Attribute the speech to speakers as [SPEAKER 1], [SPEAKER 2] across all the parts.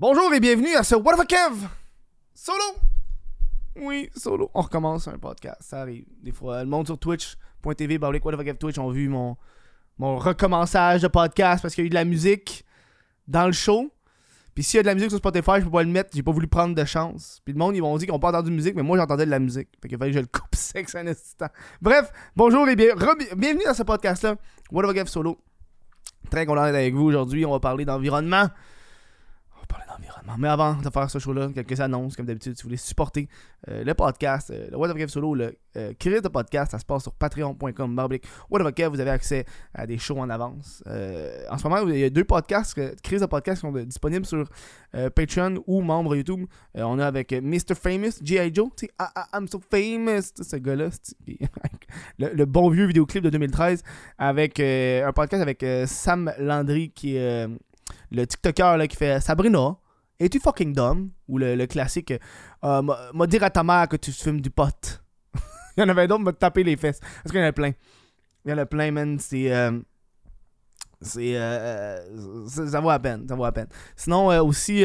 [SPEAKER 1] Bonjour et bienvenue à ce What the Kev? Solo? Oui, solo. On recommence un podcast, ça arrive. Des fois, le monde sur twitch.tv, What the Kev Twitch ont vu mon, mon recommençage de podcast parce qu'il y a eu de la musique dans le show. Puis s'il y a de la musique sur Spotify, je peux pas le mettre, j'ai pas voulu prendre de chance. Puis le monde, ils m'ont dit qu'ils ont pas entendu de musique, mais moi j'entendais de la musique. Fait qu'il fallait que je le coupe sexe un instant. Bref, bonjour et bien, bienvenue dans ce podcast-là. What the Kev Solo. Très content d'être avec vous aujourd'hui. On va parler d'environnement parler d'environnement. Mais avant de faire ce show-là, quelques annonces, comme d'habitude, si vous voulez supporter euh, le podcast, euh, le What the Solo, le euh, de podcast, ça se passe sur patreon.com. What Kev, vous avez accès à des shows en avance. Euh, en ce moment, il y a deux podcasts, crise de podcast qui sont disponibles sur Patreon ou membre YouTube. on est avec Mr. Famous, G.I. Joe, tu sais, ah, ah, I'm so famous, ce gars-là, le, le, bon vieux vidéoclip de 2013, avec un podcast avec Sam Landry qui est le TikToker là, qui fait Sabrina, es-tu fucking dumb? Ou le, classique euh, M'a dire à ta mère que tu fumes du pot. Il y en avait d'autres, m'a taper les fesses. Parce qu'il y en a plein. Il y en a plein, man. C'est. Euh, c'est. Euh, ça vaut à peine. Ça vaut à peine. Sinon, aussi,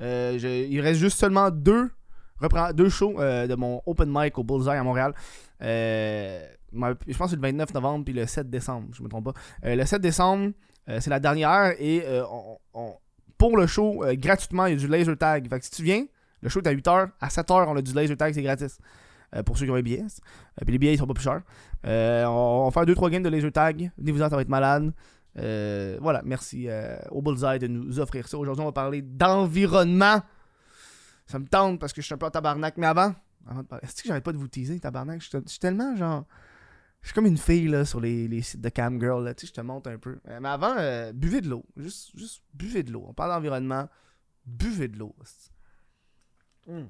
[SPEAKER 1] il reste juste seulement deux, deux shows de mon open mic au Bullseye à Montréal. je pense que c'est le 29 novembre puis le 7 décembre, je me trompe pas. le 7 décembre, c'est la dernière et euh, pour le show, euh, gratuitement, il y a du laser tag. Fait que si tu viens, le show est à 8h, à 7h, on a du laser tag, c'est gratis. pour ceux qui ont les billets. puis les billets, ils sont pas plus chers. on, va faire 2-3 games de laser tag. Venez-vous-en, ça va être malade. voilà, merci au Bullseye de nous offrir ça. Aujourd'hui, on va parler d'environnement. Ça me tente parce que je suis un peu en tabarnak. Mais avant, est-ce que j'arrête pas de vous teaser, tabarnak? Je suis tellement genre. Je suis comme une fille là, sur les, sites de camgirl. Là, tu sais, je te montre un peu. Euh, mais avant, euh, buvez de l'eau. Juste, juste buvez de l'eau. On parle d'environnement. Buvez de l'eau. Hmm.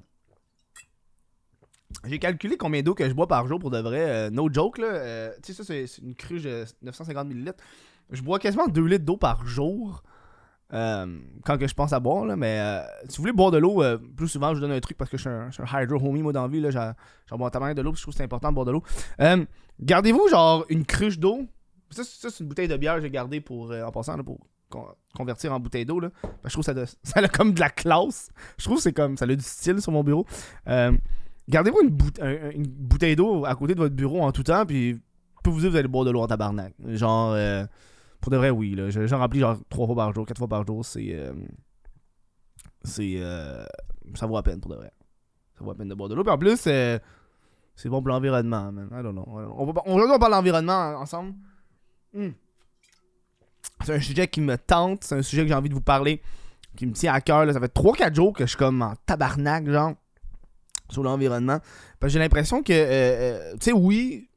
[SPEAKER 1] J'ai calculé combien d'eau que je bois par jour pour de vrai. Euh, no joke, là. tu sais, ça, c'est une cruche de 950 ml. Je bois quasiment 2 litres d'eau par jour. Quand que je pense à boire, là, mais si vous voulez boire de l'eau, plus souvent je vous donne un truc parce que je suis un, un hydro homie, moi dans j'en bois tellement de l'eau, je trouve que c'est important de boire de l'eau. Gardez-vous genre une cruche d'eau. Ça, c'est une bouteille de bière que j'ai gardée pour, euh, en passant, pour convertir en bouteille d'eau. je trouve que ça, ça a comme de la classe. Je trouve que c'est comme ça a du style sur mon bureau. Euh, gardez-vous une, bouteille d'eau à côté de votre bureau en tout temps, puis pour vous dire, vous allez boire de l'eau en tabarnak. Genre, euh, pour de vrai, oui. J'en remplis genre trois fois par jour, quatre fois par jour. C'est. c'est. ça vaut la peine pour de vrai. Ça vaut la peine de boire de l'eau. Puis en plus, c'est bon pour l'environnement, man. I don't know. Aujourd'hui, on parle d'environnement ensemble. Hmm. C'est un sujet qui me tente. C'est un sujet que j'ai envie de vous parler. Qui me tient à cœur. Ça fait 3-4 jours que je suis comme en tabarnak, genre, sur l'environnement. Parce que j'ai l'impression que, euh, euh, tu sais, oui,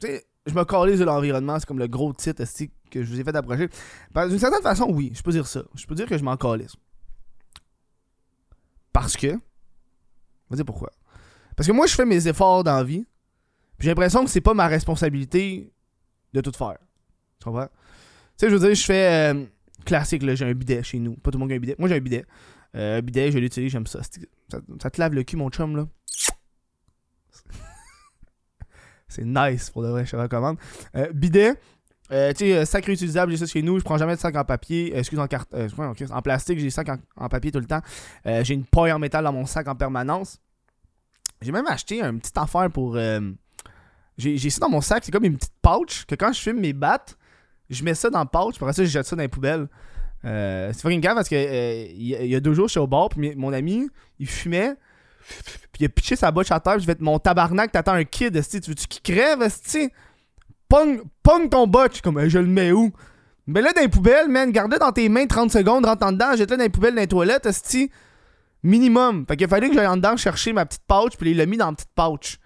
[SPEAKER 1] tu sais, je me calise de l'environnement. C'est comme le gros titre que je vous ai fait approcher? D'une certaine façon, oui, je peux dire ça. Je peux dire que je m'en calise. Parce que. Je vais dire pourquoi. Parce que moi, je fais mes efforts dans la vie. J'ai l'impression que c'est pas ma responsabilité de tout faire. Tu comprends? Tu sais, je veux dire, je fais euh, classique, là, j'ai un bidet chez nous. Pas tout le monde a un bidet. Moi, j'ai un bidet. Euh, un bidet, je l'utilise, j'aime ça. ça. te lave le cul, mon chum, là. C'est nice pour de vrai, je te recommande. Euh, bidet, tu sais, sac réutilisable, j'ai ça chez nous. Je prends jamais de sac en papier. excuse, en, carte, en plastique, j'ai des sacs en, papier tout le temps. j'ai une paille en métal dans mon sac en permanence. J'ai même acheté un petit affaire pour. Euh, j'ai ça dans mon sac, c'est comme une petite pouch que quand je fume mes battes, je mets ça dans le pouch, après ça, je jette ça dans les poubelles. Euh, c'est fucking grave parce que euh, il y, a deux jours, je suis au bar, puis mon ami, il fumait, puis il a pitché sa bouche à terre, je vais être mon tabarnak, t'attends un kid, tu veux-tu qu'il crève, esti? Pong, pong ton botch, comme je le mets où? Mets-le dans les poubelles, man, garde-le dans tes mains 30 secondes, rentre en dedans, jette-le dans les poubelles, dans les toilettes, esti. Minimum. Fait qu'il fallait que j'aille en dedans chercher ma petite pouch, puis il l'a mis dans la petite pouch.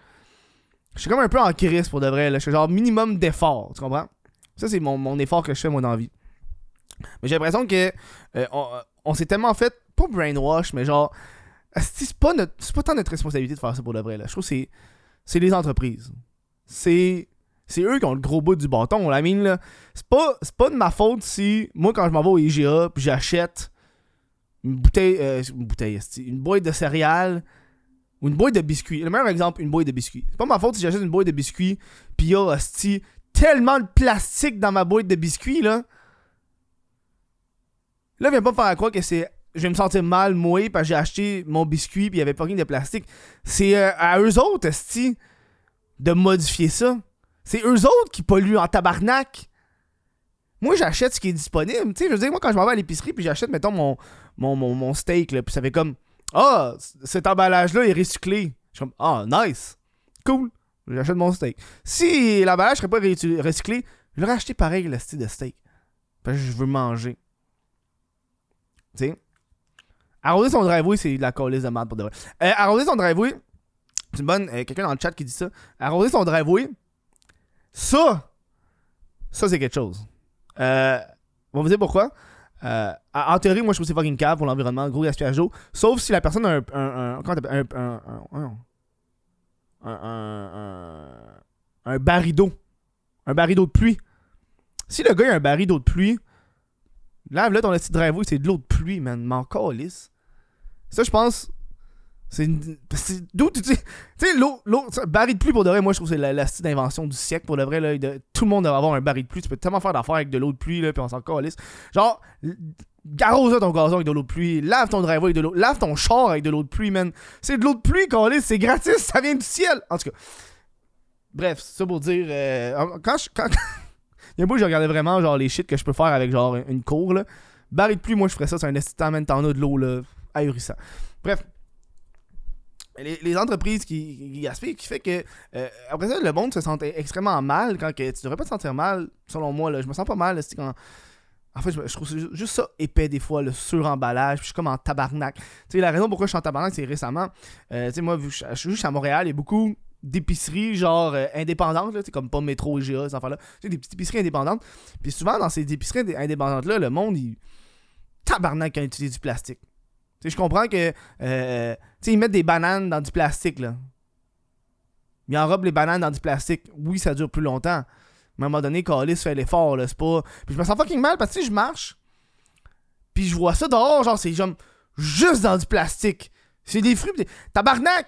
[SPEAKER 1] Je suis comme un peu en crise pour de vrai. Là. Je fais genre minimum d'effort. Tu comprends? Ça, c'est mon, effort que je fais, moi, dans la vie. Mais j'ai l'impression que euh, on, s'est tellement fait, pas brainwash, mais genre, c'est pas, notre, pas tant notre responsabilité de faire ça pour de vrai. Là. Je trouve que c'est, c'est les entreprises. C'est, c'est eux qui ont le gros bout du bâton. La mine, là. C'est pas, c'est pas de ma faute si, moi, quand je m'en vais au IGA, puis j'achète une bouteille, euh, une bouteille, une boîte de céréales ou une boîte de biscuits. Le meilleur exemple, une boîte de biscuits. C'est pas ma faute si j'achète une boîte de biscuits, pis il y a tellement de plastique dans ma boîte de biscuits, là. Là, viens pas me faire croire que c'est je vais me sentir mal, moi, parce que j'ai acheté mon biscuit, puis il y avait pas rien de plastique. C'est euh, à eux autres, esti, de modifier ça. C'est eux autres qui polluent en tabarnak. Moi, j'achète ce qui est disponible. Tu sais, je veux dire, moi, quand je m'en vais à l'épicerie, puis j'achète, mettons, mon, mon, mon, steak, là, puis ça fait comme Ah, cet emballage-là est recyclé. Je suis comme Ah, nice. Cool. J'achète mon steak. Si l'emballage serait pas recyclé, je l'aurais acheté pareil, le style de steak. Parce que je veux manger. Tu sais? Arroser son driveway, c'est de la colisse de merde pour de vrai. Euh, arroser son driveway, c'est une bonne. euh, Quelqu'un dans le chat qui dit ça. Arroser son driveway, ça, ça c'est quelque chose. Euh, on vous dire pourquoi. Euh, en théorie, moi je trouve que c'est fucking cave pour l'environnement, gros gaspillage d'eau. Sauf si la personne a un. un, un comment un, un, un, un, un, d'eau. Un baril d'eau de pluie. Si le gars a un baril d'eau de pluie, lave-le ton petit driveway, c'est de l'eau de pluie, man. M'en calisse. Ça, je pense. C'est D'où tu sais, tu sais, l'eau, l'eau, baril de pluie pour de vrai, moi je trouve que c'est la, d'invention du siècle pour de vrai. Là, tout le monde devrait avoir un baril de pluie. Tu peux tellement faire d'affaires avec de l'eau de pluie, là, puis on s'en calisse. Genre, l- arrose ton gazon avec de l'eau de pluie, lave ton driveway avec de l'eau, lave ton char avec de l'eau de pluie, man. C'est de l'eau de pluie, calisse, c'est gratis, ça vient du ciel. En tout cas. Bref, c'est ça pour dire. euh, quand je. Quand, il y a un bout, je regardais vraiment genre les shit que je peux faire avec genre une cour là. Baril de pluie, moi je ferais ça, c'est un estitant, man, t'en as de l'eau là, ahurissant. Bref. Les, entreprises qui, gaspillent, qui fait que euh, après ça, le monde se sent extrêmement mal quand que tu devrais pas te sentir mal, selon moi. Là, je me sens pas mal. quand... En fait, je, trouve ju- juste ça épais des fois, le suremballage. Puis je suis comme en tabarnak. Tu sais, la raison pourquoi je suis en tabarnak, c'est récemment. euh, tu sais, moi, je, je suis juste à Montréal, a beaucoup d'épiceries genre euh, indépendantes, là, comme pas métro et GA, ces affaires-là. Tu sais, des petites épiceries indépendantes. Puis souvent, dans ces épiceries indé- indépendantes-là, le monde, il. Tabarnak quand il utilise du plastique. Tu sais, je comprends que. euh, tu sais, ils mettent des bananes dans du plastique, là. Ils enrobent les bananes dans du plastique. Oui, ça dure plus longtemps. Mais à un moment donné, Calis fait l'effort, là. C'est pas. Puis je me sens fucking mal parce que je marche. Puis je vois ça dehors, genre, c'est juste dans du plastique. C'est des fruits. des- Tabarnak!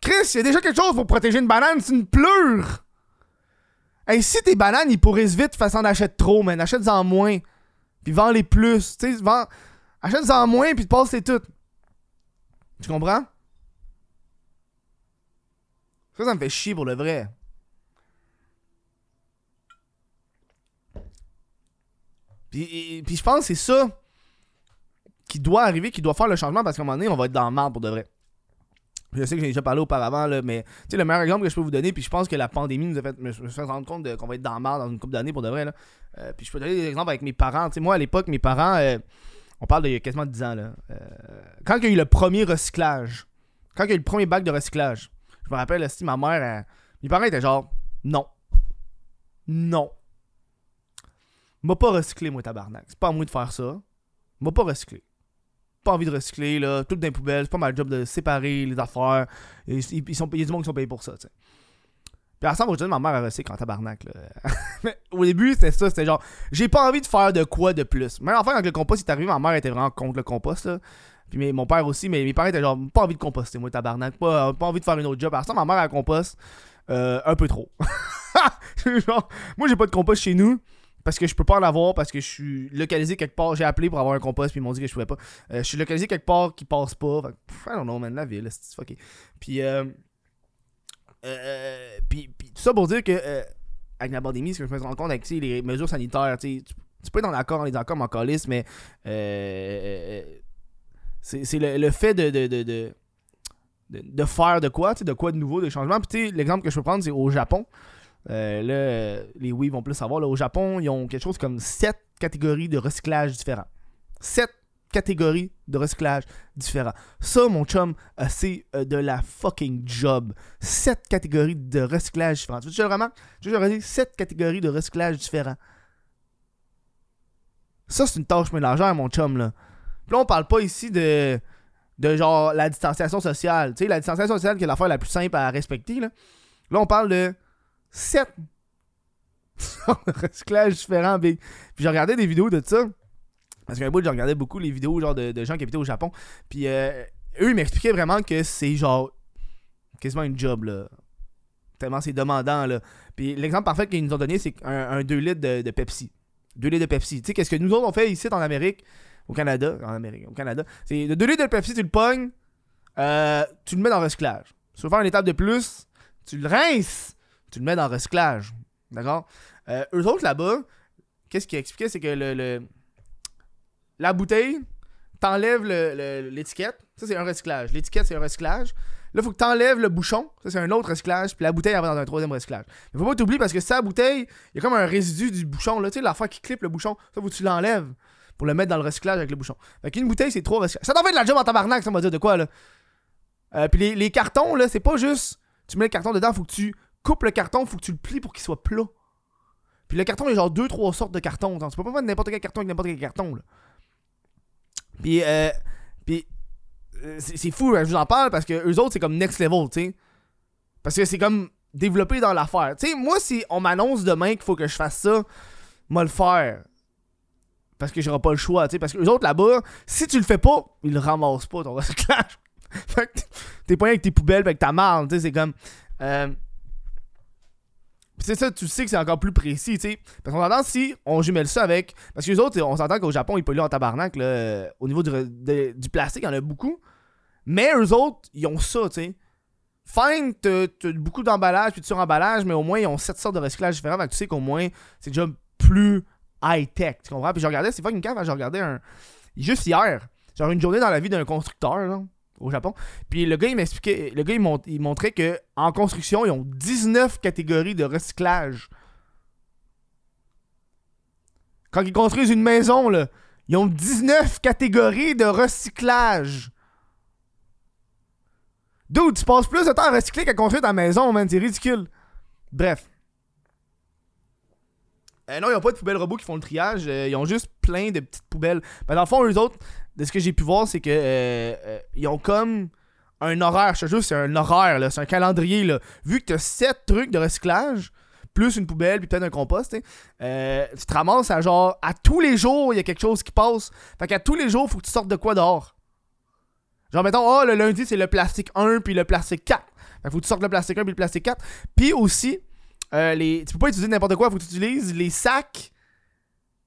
[SPEAKER 1] Chris, il y a déjà quelque chose pour protéger une banane, c'est une pleure! Hey, si tes bananes, ils pourrissent vite, façon d'achète trop, man. Achète-en moins. Puis vends-les plus. Tu sais, vends. Achète-en moins, puis passe c'est tout. Tu comprends? Ça, ça me fait chier pour le vrai. Puis, puis je pense que c'est ça qui doit arriver, qui doit faire le changement parce qu'à un moment donné, on va être dans le marde pour de vrai. Je sais que j'ai déjà parlé auparavant, là, mais le meilleur exemple que je peux vous donner, puis je pense que la pandémie nous a fait, me, me rendre compte de- qu'on va être dans le marde dans une couple d'années pour de vrai. Là. Euh, puis je peux donner des exemples avec mes parents. Moi, à l'époque, mes parents, euh, on parle a quasiment 10 ans, là. Euh, quand il y a eu le premier recyclage, quand il y a eu le premier bac de recyclage, je me rappelle, si ma mère, mes parents étaient genre, non. Non. M'a pas recyclé, moi, tabarnak. C'est pas à moi de faire ça. M'a pas recyclé. Pas envie de recycler, là. Tout dans les poubelles. C'est pas ma job de séparer les affaires. Ils, sont payés du monde qui sont payés pour ça, tu sais. Puis ma mère, elle recycle en tabarnak, là. Mais au début, c'était ça. C'était genre, j'ai pas envie de faire de quoi de plus. Même enfin, quand le compost est arrivé, ma mère était vraiment contre le compost, là. Puis mon père aussi, mais mes parents étaient genre, pas envie de composter, moi, tabarnak. Pas, pas envie de faire une autre job. Alors ça, ma mère, elle composte euh, un peu trop. moi, j'ai pas de compost chez nous. Parce que je peux pas en avoir, parce que je suis localisé quelque part. J'ai appelé pour avoir un compost, puis ils m'ont dit que je pouvais pas. Euh, je suis localisé quelque part qui passe pas. Fait que, I don't know, man, la ville, c'est fucké. Puis, euh, euh, puis, tout ça pour dire que, avec la pandémie, ce que je me rendu compte avec les mesures sanitaires, tu, tu, peux être en accord, en désaccord, mais en calice, mais c'est le, le fait de, de, de, de, faire de quoi, de quoi de nouveau, de changement. Puis, l'exemple que je peux prendre, c'est au Japon. Euh, là, les oui vont plus savoir. Là, au Japon, ils ont quelque chose comme 7 catégories de recyclage différents. 7 catégories de recyclage différents. Ça, mon chum, euh, c'est euh, de la fucking job. 7 catégories de recyclage différents. Tu veux que je vais dire 7 catégories de recyclage différents. Ça, c'est une tâche mélangère, mon chum, là. Puis là, on parle pas ici de, de genre la distanciation sociale. Tu sais, la distanciation sociale qui est l'affaire la plus simple à respecter, là. Là, on parle de 7 recyclage différents. Puis j'ai regardé des vidéos de ça. Parce qu'un bout, j'ai regardé beaucoup les vidéos genre de, gens qui habitaient au Japon. Puis euh, eux, ils m'expliquaient vraiment que c'est genre quasiment une job, là. Tellement c'est demandant, là. Puis l'exemple parfait qu'ils nous ont donné, c'est un, un 2 litres de, Pepsi. 2 litres de Pepsi. Tu sais, qu'est-ce que nous autres on fait ici en Amérique? Au Canada, en Amérique, au Canada. C'est de 2 litres de Pepsi, tu le pognes, euh, tu le mets dans le recyclage. Tu veux faire une étape de plus, tu le rinces, tu le mets dans le recyclage. D'accord? Euh, eux autres là-bas, qu'est-ce qu'ils expliquaient, c'est que le, la bouteille, t'enlèves l'étiquette. Ça, c'est un recyclage. L'étiquette, c'est un recyclage. Là, faut que t'enlèves le bouchon. Ça, c'est un autre recyclage. Puis la bouteille, elle va dans un troisième recyclage. Mais faut pas t'oublier parce que ça, la bouteille, il y a comme un résidu du bouchon. Là, tu sais, l'affaire qui clip le bouchon. Ça, faut que tu l'enlèves pour le mettre dans le recyclage avec le bouchon. Fait qu'une bouteille, c'est trois recyclages. Ça t'en fait de la job en tabarnak, ça m'a dit de quoi, là. Euh, puis les, les cartons, là, c'est pas juste. Tu mets le carton dedans, faut que tu coupes le carton, faut que tu le plies pour qu'il soit plat. Puis le carton, il y a genre deux, trois sortes de cartons. Tu peux pas mettre n'importe quel carton avec n'importe quel carton, là. Puis, euh, puis euh, c'est fou, hein, je vous en parle parce que eux autres, c'est comme next level, tu sais. Parce que c'est comme développé dans l'affaire. Tu sais, moi, si on m'annonce demain qu'il faut que je fasse ça, moi le faire. Parce que j'aurai pas le choix, tu sais. Parce que eux autres là-bas, si tu le fais pas, ils le ramassent pas ton recyclage. fait que t'es pas avec tes poubelles avec ta marde, tu sais. C'est comme. Euh, c'est ça, tu sais que c'est encore plus précis, tu sais. Parce qu'on entend si on jumelle ça avec. Parce que les autres, on s'entend qu'au Japon, ils polluent en tabarnak, là. euh, Au niveau du, du plastique, il y en a beaucoup. Mais eux autres, ils ont ça, tu sais. Fine, t'as beaucoup d'emballage puis de suremballage, mais au moins, ils ont sept sortes de recyclage différents. Tu sais qu'au moins, c'est déjà plus high-tech, tu comprends? Puis je regardais, c'est fucking cave, hein, j'ai regardé un. Juste hier, genre une journée dans la vie d'un constructeur, là, au Japon. Puis le gars, il m'expliquait, le gars, il, mont- il montrait que en construction, ils ont 19 catégories de recyclage. Quand ils construisent une maison, là, ils ont 19 catégories de recyclage. Dude, tu passes plus de temps à recycler qu'à construire ta maison, man. C'est ridicule. Bref. Euh, non, ils ont pas de poubelles robots qui font le triage. euh, ils ont juste plein de petites poubelles. Mais dans le fond, eux autres, de ce que j'ai pu voir, c'est que euh, euh, ils ont comme un horaire. Je te jure, c'est un horaire. C'est un calendrier, là. Vu que t'as 7 trucs de recyclage, plus une poubelle, puis peut-être un compost, tu euh, tu te ramasses à genre, à tous les jours, il y a quelque chose qui passe. Fait qu'à tous les jours, faut que tu sortes de quoi dehors. Genre, mettons, oh, le lundi, c'est le plastique 1 puis le plastique 4. Fait que faut que tu sortes le plastique 1 puis le plastique 4. Puis aussi, euh, les... tu peux pas utiliser n'importe quoi, faut que tu utilises les sacs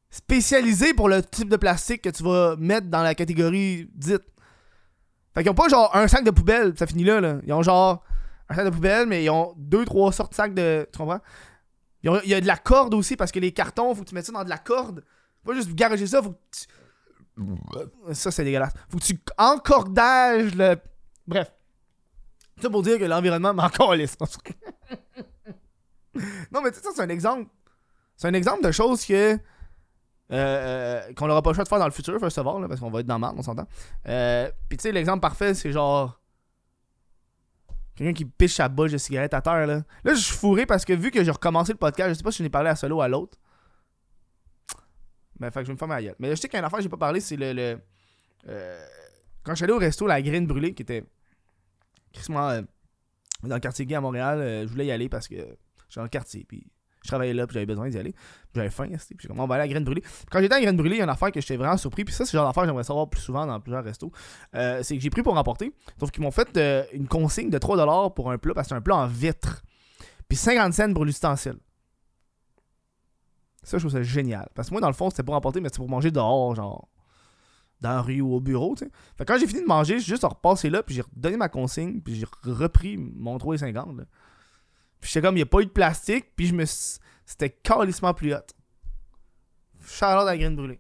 [SPEAKER 1] spécialisés pour le type de plastique que tu vas mettre dans la catégorie dite. Fait qu'ils ont pas genre un sac de poubelle, ça finit là, là. Ils ont genre un sac de poubelle, mais ils ont deux, trois sortes de sacs de. Tu comprends? Ils ont- Il y a de la corde aussi parce que les cartons, faut que tu mettes ça dans de la corde. Pas juste garager ça, faut que tu. Ça, c'est dégueulasse. Faut que tu encordages le. Bref. Ça pour dire que l'environnement m'en calisse. non, mais tu sais, ça, c'est un exemple. C'est un exemple de choses que. Euh, euh, qu'on n'aura pas le choix de faire dans le futur, first of all, là, parce qu'on va être dans le on s'entend. Euh, Puis tu sais, l'exemple parfait, c'est genre. Quelqu'un qui piche sa bouche de cigarette à terre, là. Là, je suis fourré parce que vu que j'ai recommencé le podcast, je sais pas si je n'ai parlé à solo ou à l'autre. Ben, fait que je vais me faire ma gueule. Mais je sais qu'il y a une affaire que j'ai pas parlé, c'est le. le euh, quand je suis allé au resto, la graine brûlée, qui était. crissement, euh, dans le quartier gay à Montréal, je voulais y aller parce que j'étais dans le quartier, puis je travaillais là, puis j'avais besoin d'y aller. J'avais faim, puis j'ai comme, on va aller à graine brûlée. Quand j'étais à graine brûlée, il y a une affaire que j'étais vraiment surpris, puis ça, c'est le genre d'affaire que j'aimerais savoir plus souvent dans plusieurs restos. Euh, c'est que j'ai pris pour emporter, sauf qu'ils m'ont fait euh, une consigne de 3$ pour un plat, parce que c'est un plat en vitre. Puis 50 cents pour l'ustensile. Ça, je trouve ça génial. Parce que moi, dans le fond, c'était pour emporter, mais c'était pour manger dehors, genre. Dans la rue ou au bureau, tu sais. Fait que quand j'ai fini de manger, j'ai juste repassé là, puis j'ai redonné ma consigne, puis j'ai repris mon 3,50. Puis j'étais comme, il n'y a pas eu de plastique, puis je me C'était calissement plus hot. Charlotte à la graine brûlée.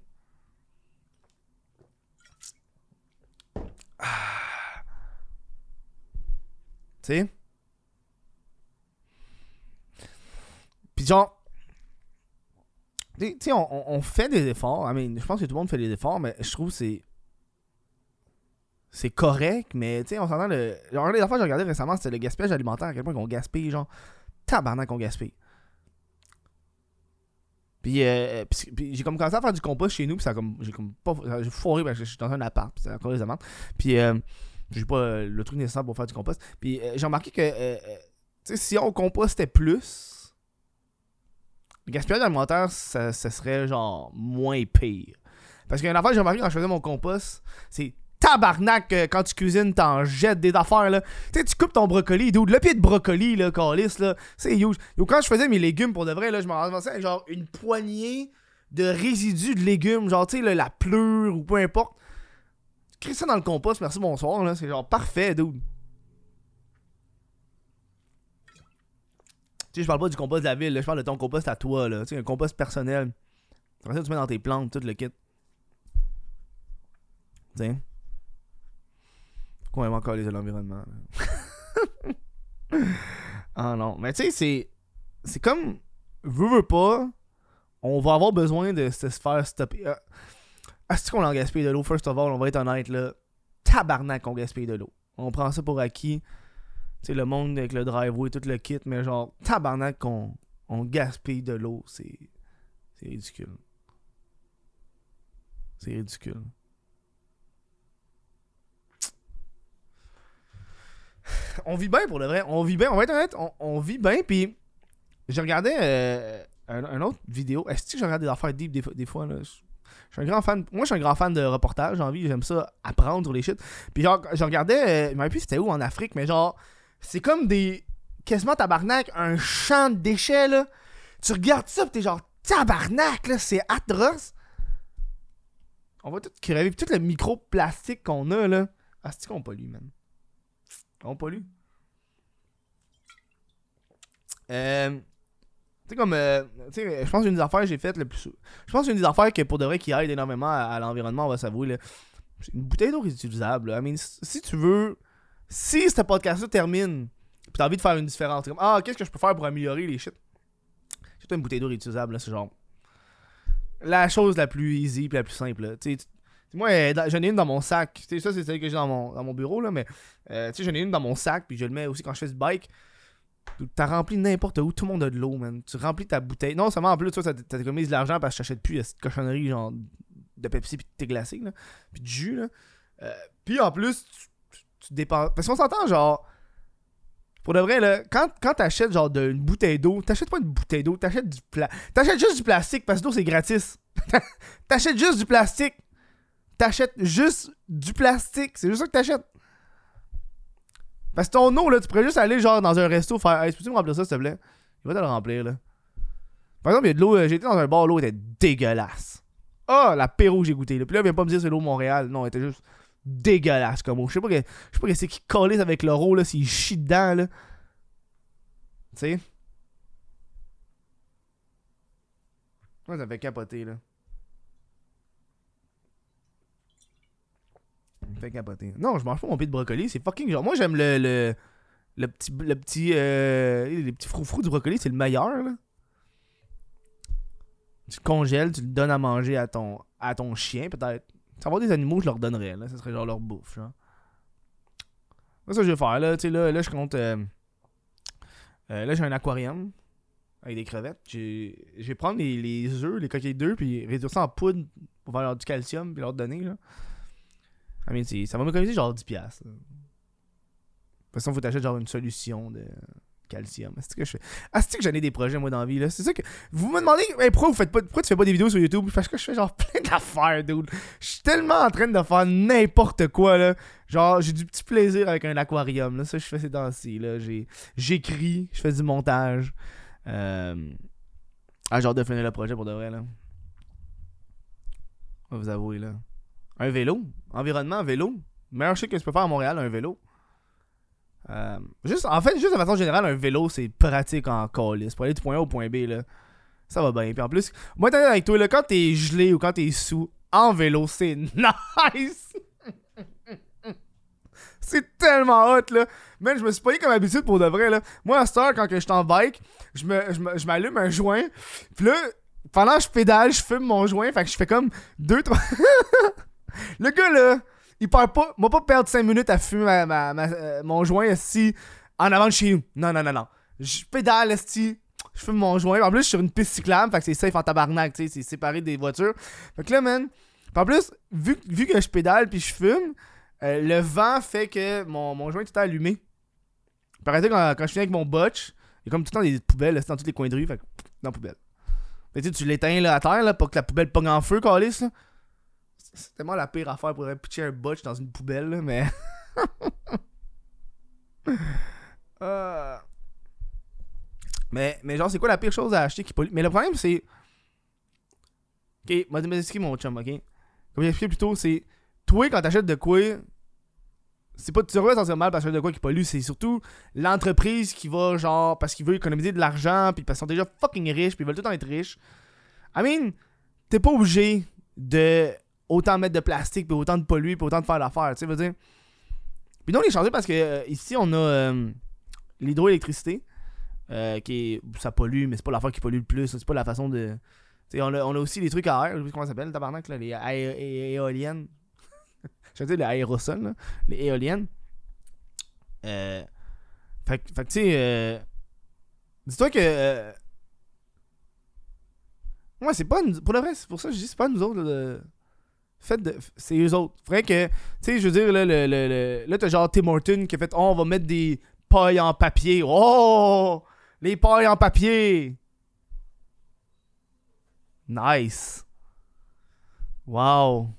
[SPEAKER 1] Ah. Tu sais? Puis genre, tu sais, on, fait des efforts. Je pense que tout le monde fait des efforts, mais je trouve que c'est. C'est correct, mais tu sais, on s'entend le. Genre, les affaires que j'ai regardé récemment, c'était le gaspillage alimentaire, à quel point on gaspille, genre. Tabarnak qu'on gaspille. Puis, euh, puis- puis j'ai comme commencé à faire du compost chez nous, puis ça comme. J'ai comme pas. J'ai foiré parce que je suis dans un appart, puis c'est encore les amendes. Puis, euh, j'ai pas euh, le truc nécessaire pour faire du compost. Puis, euh, j'ai remarqué que. euh, euh, tu sais, si on compostait plus. Le gaspillage alimentaire, ça, serait genre moins pire. Parce qu'il y a une affaire que j'ai remarqué quand je faisais mon compost, c'est tabarnak euh, quand tu cuisines, t'en jettes des affaires là. Tu sais, tu coupes ton brocoli, dude, le pied de brocoli là, calice là, c'est huge. Yo, quand je faisais mes légumes pour de vrai là, je m'en ramassais genre une poignée de résidus de légumes, genre, tu sais, la pleure ou peu importe. Crée ça dans le compost, merci, bonsoir, là. C'est genre parfait, dude. Tu sais, je parle pas du compost de la ville, là, je parle de ton compost à toi, là. Tu sais, un compost personnel. Tu mets dans tes plantes, tout le kit. Tu sais. Pourquoi on va encore les l'environnement, ah non. Mais tu sais, c'est. C'est comme. Veux, veux pas. On va avoir besoin de se faire stopper. Ah, Est-ce qu'on en gaspille de l'eau? First of all, on va être honnête, là. Tabarnak, on gaspille de l'eau. On prend ça pour acquis. Tu sais, le monde avec le driveway, tout le kit, mais genre, tabarnak qu'on on gaspille de l'eau, c'est. C'est ridicule. C'est ridicule. On vit bien pour le vrai. On vit bien, on va être honnête, on, vit bien, puis je regardais euh, un, autre vidéo. Est-ce que je regarde des affaires deep des, fois- des fois, là? Je, suis un grand fan. Moi, je suis un grand fan de reportage. J'ai envie, j'aime ça apprendre sur les shit. Puis genre, je regardais, euh, je plus c'était où en Afrique, mais genre, c'est comme des. Quasiment tabarnak, un champ de déchets, là. Tu regardes ça, pis t'es genre, tabarnak, là, c'est atroce. On va tout crever. Puis tout le microplastique qu'on a, là. Ah, c'est qu'on pollue, man? On pollue. Euh. Tu sais, comme. euh, tu sais, je pense qu'une des affaires que j'ai faites le plus. Je pense qu'une des affaires que pour de vrai qui aide énormément à, l'environnement, on va s'avouer, là. Une bouteille d'eau réutilisable. là. I mean, si tu veux. Si ce podcast-là termine, pis t'as envie de faire une différence, comme, ah, qu'est-ce que je peux faire pour améliorer les shit? C'est une bouteille d'eau réutilisable, là, c'est genre. La chose la plus easy pis la plus simple, là. Tu sais, moi, euh, j'en ai une dans mon sac. Sais, ça, c'est celle que j'ai dans mon, dans mon bureau, là, mais euh, j'en ai une dans mon sac, puis je le mets aussi quand je fais du bike. T'as rempli n'importe où, tout le monde a de l'eau, man. Tu remplis ta bouteille. Non seulement en plus, tu vois, ça ça t'économise de l'argent parce que je t'achète plus euh, cette cochonnerie, genre de Pepsi puis de thé glacé, là, puis de jus, là. Euh, puis en plus, tu, tu- tu dépenses. Parce qu'on s'entend, genre. Pour de vrai, là, quand, quand t'achètes genre de- une bouteille d'eau, t'achètes pas une bouteille d'eau, t'achètes du pla... T'achètes juste du plastique parce que l'eau c'est gratis. t'achètes juste du plastique. T'achètes juste du plastique. C'est juste ça que t'achètes. Parce que ton eau, là, tu pourrais juste aller genre dans un resto faire Hey, peux-tu me remplir ça s'il te plaît? Il va te le remplir là. Par exemple, il y a de l'eau, euh, j'ai été dans un bar, l'eau était dégueulasse. Ah, l'apéro que j'ai goûté. Là. Puis là, viens pas me dire c'est l'eau Montréal. Non, elle était juste dégueulasse comme eau. Je sais pas que, je sais pas c'est qui collait avec l'euro là, s'il chie dedans là. Tu sais? Ça fait capoter là. Capoter. Non, je mange pas mon pied de brocoli, c'est fucking genre. Moi, j'aime le, le. Le petit. Le petit. Euh, les petits froufrous du brocoli, c'est le meilleur là. Tu le congèles, tu le donnes à manger à ton, à ton chien, peut-être. Ça va avoir des animaux, je leur donnerais, là. Ça serait genre leur bouffe, genre. C'est ça je vais faire, là. Tu sais, là, là, je compte. euh, euh, là, j'ai un aquarium avec des crevettes. Je vais prendre les, les œufs, les coquilles d'œufs, puis réduire ça en poudre pour faire du calcium, puis leur donner, là. Ah, mais c'est- ça va m'économiser genre 10$. là. De toute façon, faut t'acheter genre une solution de calcium. C'est ce que je fais. Ah, c'est que j'en ai des projets, moi, dans vie, là? C'est ça que. Vous me demandez, hey, pourquoi, vous faites pas, pourquoi tu fais pas des vidéos sur YouTube? Parce que je fais genre plein d'affaires, dude. Je suis tellement en train de faire n'importe quoi, là. Genre, j'ai du petit plaisir avec un aquarium, là. Ça, je fais ces temps-ci, là. J'écris, je fais du montage. Euh... Ah, hâte de finir le projet pour de vrai, là. On va vous avouer, là. Un vélo. Environnement, vélo. Meilleur shit que tu peux faire à Montréal, un vélo. Euh, juste, en fait, juste de façon générale, un vélo, c'est pratique en calice. Pour aller du point A au point B, là, ça va bien. Puis en plus, moi, t'es avec toi, là, quand t'es gelé ou quand t'es sous, en vélo, c'est nice! c'est tellement hot, là. Man, je me suis payé comme habitude pour de vrai, là. Moi, à cette heure, quand je suis en bike, je m'allume un joint. Puis là, pendant que je pédale, je fume mon joint. Fait que je fais comme deux, trois. Le gars, là, il perd pas. M'a pas perdre 5 minutes à fumer ma, euh, mon joint, esti, en avant de chez nous. Non, non, non, non. Je pédale, esti. Je fume mon joint. En plus, je suis sur une piste cyclable. Fait que c'est safe en tabarnak, tu sais. C'est séparé des voitures. Fait que là, man. En plus, vu, vu que je pédale puis je fume, euh, le vent fait que mon, mon joint est tout allumé. Par exemple, quand, je finis avec mon botch, il y a comme tout le temps des poubelles, là, dans tous les coins de rue. Fait que, dans la poubelle. Que tu l'éteins là, à terre, là, pour que la poubelle pogne en feu, calice, là. C'est tellement la pire affaire pour pitcher un botch dans une poubelle, là, mais. Euh. Mais, mais genre, c'est quoi la pire chose à acheter qui pollue? Mais le problème, c'est. Ok, moi, je mon chum, ok? Comme j'ai expliqué plus tôt, c'est. Toi, quand t'achètes de quoi, c'est pas tu sentir mal parce que de quoi qui pollue, c'est surtout l'entreprise qui va genre parce qu'il veut économiser de l'argent puis parce qu'ils sont déjà fucking riches puis ils veulent tout le temps être riches. I mean, t'es pas obligé de autant mettre de plastique puis autant de polluer puis autant de faire l'affaire, tu sais, veux dire. Puis on est changé parce que euh, ici on a euh, l'hydroélectricité euh, qui ça pollue mais c'est pas l'affaire qui pollue le plus, c'est pas la façon de tu sais on a, on a aussi des trucs à air, je sais pas comment ça s'appelle tabarnak là, les éoliennes je veux dire, les aérosols, là, les éoliennes. Euh, fait, fait que, tu sais, dis-toi que. Ouais, c'est pas. Pour le vrai, c'est pour ça que je dis, c'est pas nous autres. Là, Faites de. C'est eux autres. Faudrait que. Tu sais, je veux dire, là, le, le, là t'as genre Tim Horton qui a fait. Oh, on va mettre des pailles en papier. Oh! Les pailles en papier! Nice. Wow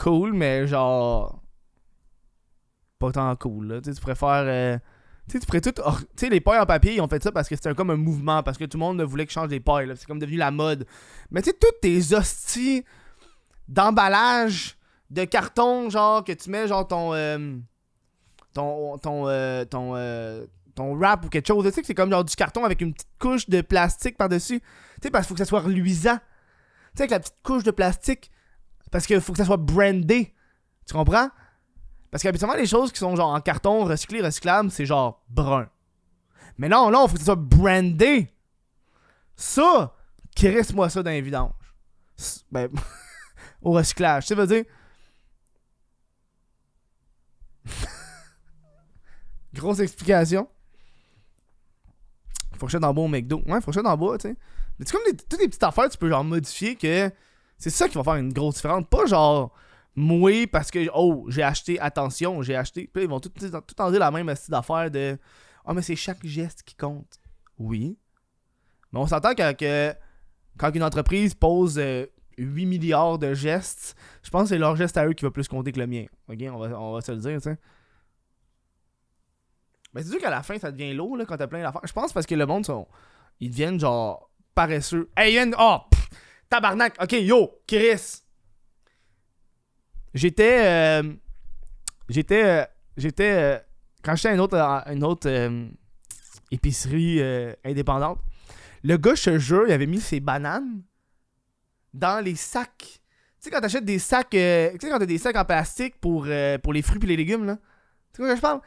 [SPEAKER 1] cool, mais genre. Pas tant cool, là. tu préfères. Euh, tu sais, tu pourrais tout. tu sais, les pailles en papier, ils ont fait ça parce que c'était comme un mouvement, parce que tout le monde voulait qu'ils changent des pailles, C'est comme devenu la mode. Mais tu sais, toutes tes hosties d'emballage de carton, genre, que tu mets, genre, ton. Euh, ton. Ton. Euh, ton ton wrap ou quelque chose. Tu sais que c'est comme genre du carton avec une petite couche de plastique par-dessus. Tu sais, parce qu'il faut que ça soit reluisant. Tu sais, avec la petite couche de plastique, parce qu'il faut que ça soit brandé. Tu comprends? Parce qu'habituellement, les choses qui sont genre en carton, recyclé, recyclable, c'est genre brun. Mais non, non, faut que ça soit brandé. Ça, crisse-moi ça dans les vidanges. Ben, au recyclage. Tu sais, veux dire. Grosse explication. Fourchette en bois au McDo. Ouais, fourchette en bois, tu sais. Mais c'est comme toutes les petites affaires, tu peux genre modifier que c'est ça qui va faire une grosse différence. Pas genre, moué parce que, oh, j'ai acheté, attention, j'ai acheté. Puis ils vont tout, en dire la même style d'affaire de, oh, mais c'est chaque geste qui compte. Oui. Mais on s'entend que, quand une entreprise pose 8 euh, milliards de gestes, je pense que c'est leur geste à eux qui va plus compter que le mien. Ok, on va, on va se le dire, tu sais. Mais c'est sûr qu'à la fin, ça devient lourd là, quand t'as plein d'affaires. Je pense parce que le monde, sont, ils deviennent genre paresseux. Hey, Yann, oh, Tabarnak. Ok, yo, Chris. J'étais. Euh, j'étais. Euh, j'étais. Euh, quand j'étais à une autre, une autre épicerie indépendante, le gars, je te jure, il avait mis ses bananes dans les sacs. Tu sais, quand t'achètes des sacs. tu sais, quand t'as des sacs en plastique pour, pour les fruits et les légumes, là. Tu sais quoi que je parle?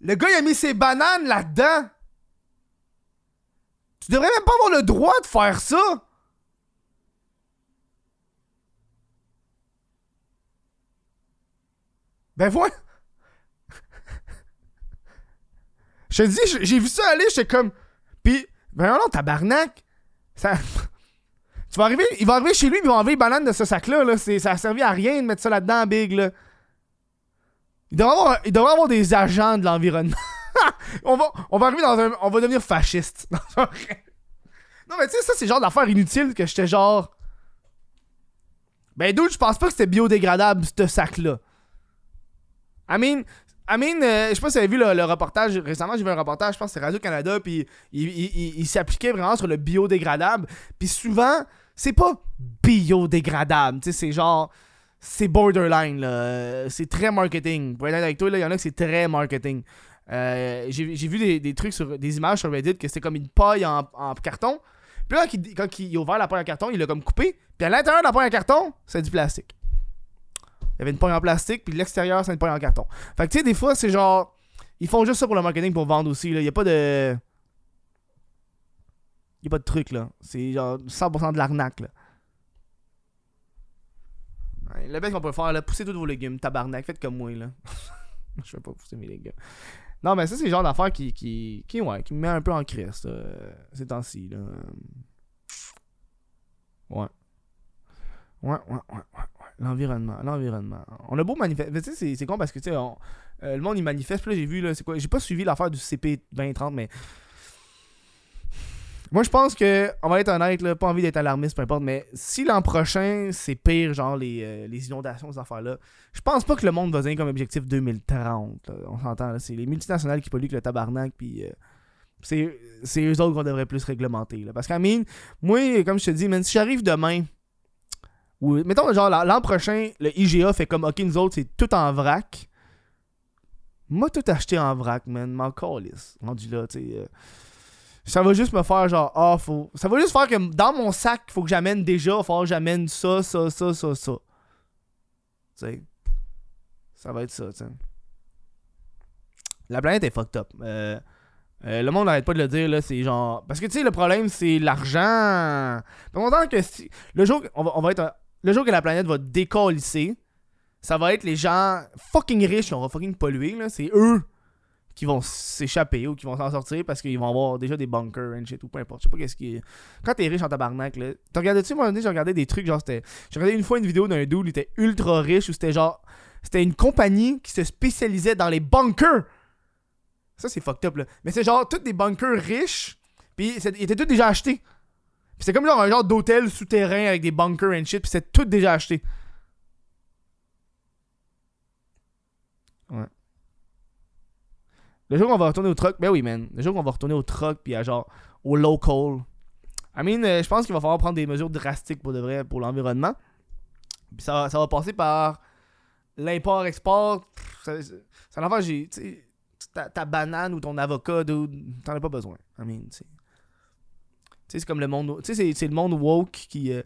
[SPEAKER 1] Le gars, il a mis ses bananes là-dedans. Tu devrais même pas avoir le droit de faire ça. Ben voilà! Je te dis, j'ai vu ça aller, j'étais comme. Pis, ben non, tabarnak! Ça. Arriver, il va arriver chez lui, il va enlever les bananes de ce sac-là. Là. Ça a servi à rien de mettre ça là-dedans, Big. Là. Il, devrait avoir, il avoir des agents de l'environnement. on, va, on va arriver dans un. On va devenir fasciste. non, mais tu sais, ça, c'est genre d'affaires inutiles que j'étais genre. Ben, d'où je pense pas que c'était biodégradable, ce sac-là. I mean, I mean, euh, je sais pas si vous avez vu le, reportage. Récemment, j'ai vu un reportage, je pense que c'est Radio-Canada, puis il, s'appliquait vraiment sur le biodégradable. Puis souvent, c'est pas biodégradable. C'est genre. C'est borderline, là. C'est très marketing. Pour être avec toi, il y en a que c'est très marketing. Euh, j'ai vu des, trucs sur des images sur Reddit que c'était comme une paille en, carton. Puis là, quand il, a ouvert la paille en carton, il l'a comme coupé. Puis à l'intérieur de la paille en carton, c'est du plastique. Il y avait une poigne en plastique, puis l'extérieur, c'est une poigne en carton. Fait que tu sais, des fois, c'est genre. Ils font juste ça pour le marketing pour vendre aussi. Il n'y a pas de. Il a pas de truc, là. C'est genre 100% de l'arnaque, là. le best qu'on peut faire, là, poussez tous vos légumes, tabarnak, faites comme moi, là. Je vais pas pousser mes légumes. Non, mais ça, c'est le genre d'affaire qui, qui, qui, ouais, qui me met un peu en crise, ces temps-ci, là. Ouais. Ouais, ouais, ouais, ouais. L'environnement, l'environnement. On a beau manifester. Tu sais, c'est con parce que, tu sais, euh, le monde, il manifeste. Puis là, j'ai vu, là, c'est quoi J'ai pas suivi l'affaire du CP 2030, mais. Moi, je pense que, on va être honnête, là, pas envie d'être alarmiste, peu importe, mais si l'an prochain, c'est pire, genre les, euh, les inondations, ces affaires-là, je pense pas que le monde va donner comme objectif 2030. on s'entend, c'est les multinationales qui polluent le tabarnak, puis. Euh, C'est, eux autres qu'on devrait plus réglementer. Parce qu'à mine, moi, comme je te dis, même si j'arrive demain, ou mettons, genre, l'an prochain, le IGA fait comme, ok, nous autres, c'est tout en vrac. Moi, tout acheté en vrac, man. M'en calisse. Rendu là, tu sais. Euh, ça va juste me faire genre, ah, faut. Ça va juste faire que dans mon sac, faut que j'amène déjà, falloir que j'amène ça, ça, ça, ça, ça. Tu sais. Ça va être ça, tu sais. La planète est fucked up. Euh, euh, le monde n'arrête pas de le dire, là, c'est genre. Parce que tu sais, le problème, c'est l'argent. Pendant que si. Le jour, on va, on va être. Le jour que la planète va décollisser, ça va être les gens fucking riches qui vont fucking polluer, là. C'est eux qui vont s'échapper ou qui vont s'en sortir parce qu'ils vont avoir déjà des bunkers and shit ou peu importe. Je sais pas qu'est-ce qui. Quand t'es riche en tabarnak, là. T'as regardé-tu, moi, j'ai regardé des trucs, genre, c'était. J'ai regardé une fois une vidéo d'un dude, il était ultra riche, où c'était genre. C'était une compagnie qui se spécialisait dans les bunkers. Ça, c'est fucked up, là. Mais c'est genre, tous des bunkers riches, puis ils étaient tous déjà achetés. Puis c'est comme genre un genre d'hôtel souterrain avec des bunkers and shit, puis c'est tout déjà acheté. Ouais. Le jour qu'on va retourner au truck, ben oui, man. Le jour qu'on va retourner au truck, puis à genre, au local. I mean, euh, je pense qu'il va falloir prendre des mesures drastiques pour de vrai, pour l'environnement. Puis ça, ça va passer par l'import-export. Ça, ça en j'ai. Ta, ta, banane ou ton avocat, t'en as pas besoin. I mean, c'est comme le monde. Tu sais, c'est le monde woke qui. Euh,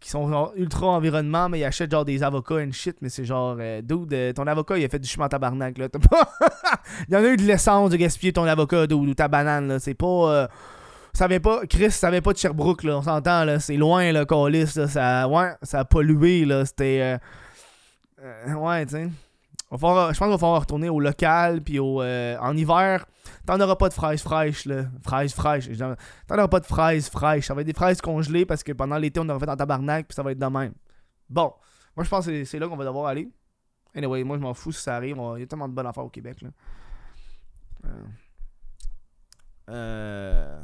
[SPEAKER 1] qui sont ultra environnement, mais ils achètent genre des avocats and shit, mais c'est genre, euh, dude, euh, ton avocat il a fait du chemin tabarnak là. il y en a eu de l'essence de gaspiller ton avocat, dude, ou ta banane là. C'est pas. Euh, ça vient pas. Chris, ça vient pas de Sherbrooke là, on s'entend là. C'est loin là, Calis, là. Ça, ouais, ça a pollué là. C'était. Euh, ouais, tu sais je pense qu'il va falloir retourner au local, puis au, euh, en hiver, t'en auras pas de fraises fraîches, là. Fraises fraîches. T'en auras pas de fraises fraîches. Ça va être des fraises congelées parce que pendant l'été, on aura fait en tabarnak, puis ça va être de même. Bon, moi je pense que c'est là qu'on va devoir aller. Anyway, moi je m'en fous si ça arrive. Il y a tellement de bonnes affaires au Québec, là. Euh. euh...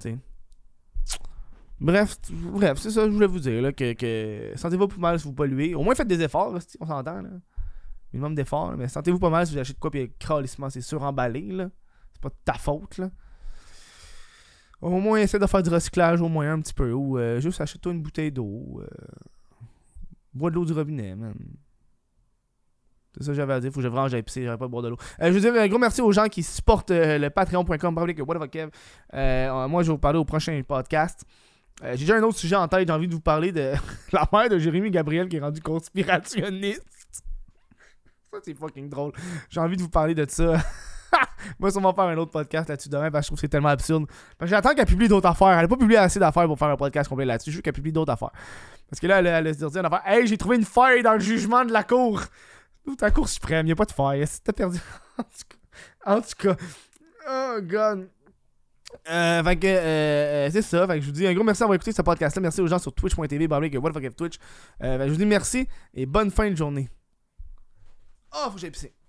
[SPEAKER 1] Tu sais. Bref, bref, c'est ça que je voulais vous dire. Là, que, sentez-vous pas mal si vous polluez. Au moins faites des efforts, on s'entend. Là. Minimum d'efforts. Mais sentez-vous pas mal si vous achetez de quoi puis cralissement, c'est suremballé. Là. C'est pas de ta faute. Là. Au moins, essaie de faire du recyclage au moins un petit peu. Ou euh, juste achète-toi une bouteille d'eau. Euh, bois de l'eau du robinet, man. C'est ça que j'avais à dire. Faut que je vraiment j'aille pisser, j'aurais pas boire de l'eau. Euh, je veux dire un gros merci aux gens qui supportent le patreon.com. Euh, moi, je vais vous parler au prochain podcast. Euh, j'ai déjà un autre sujet en tête, j'ai envie de vous parler de la mère de Jérémy Gabriel qui est rendu conspirationniste. Ça, c'est fucking drôle. J'ai envie de vous parler de ça. Moi, ça va faire un autre podcast là-dessus demain parce que je trouve que c'est tellement absurde. J'attends qu'elle publie d'autres affaires. Elle n'a pas publié assez d'affaires pour faire un podcast complet là-dessus. Je veux qu'elle publie d'autres affaires. Parce que là, elle, elle, se dit une affaire. Hey, j'ai trouvé une faille dans le jugement de la cour. Ta cour suprême, il n'y a pas de faille. T'as perdu? en tout cas. Oh, God. Euh, fait que, euh, euh, c'est ça. Fait je vous dis un gros merci d'avoir écouté ce podcast-là. Merci aux gens sur twitch.tv, what the fuck Twitch. Euh, je vous dis merci et bonne fin de journée. Oh, faut que.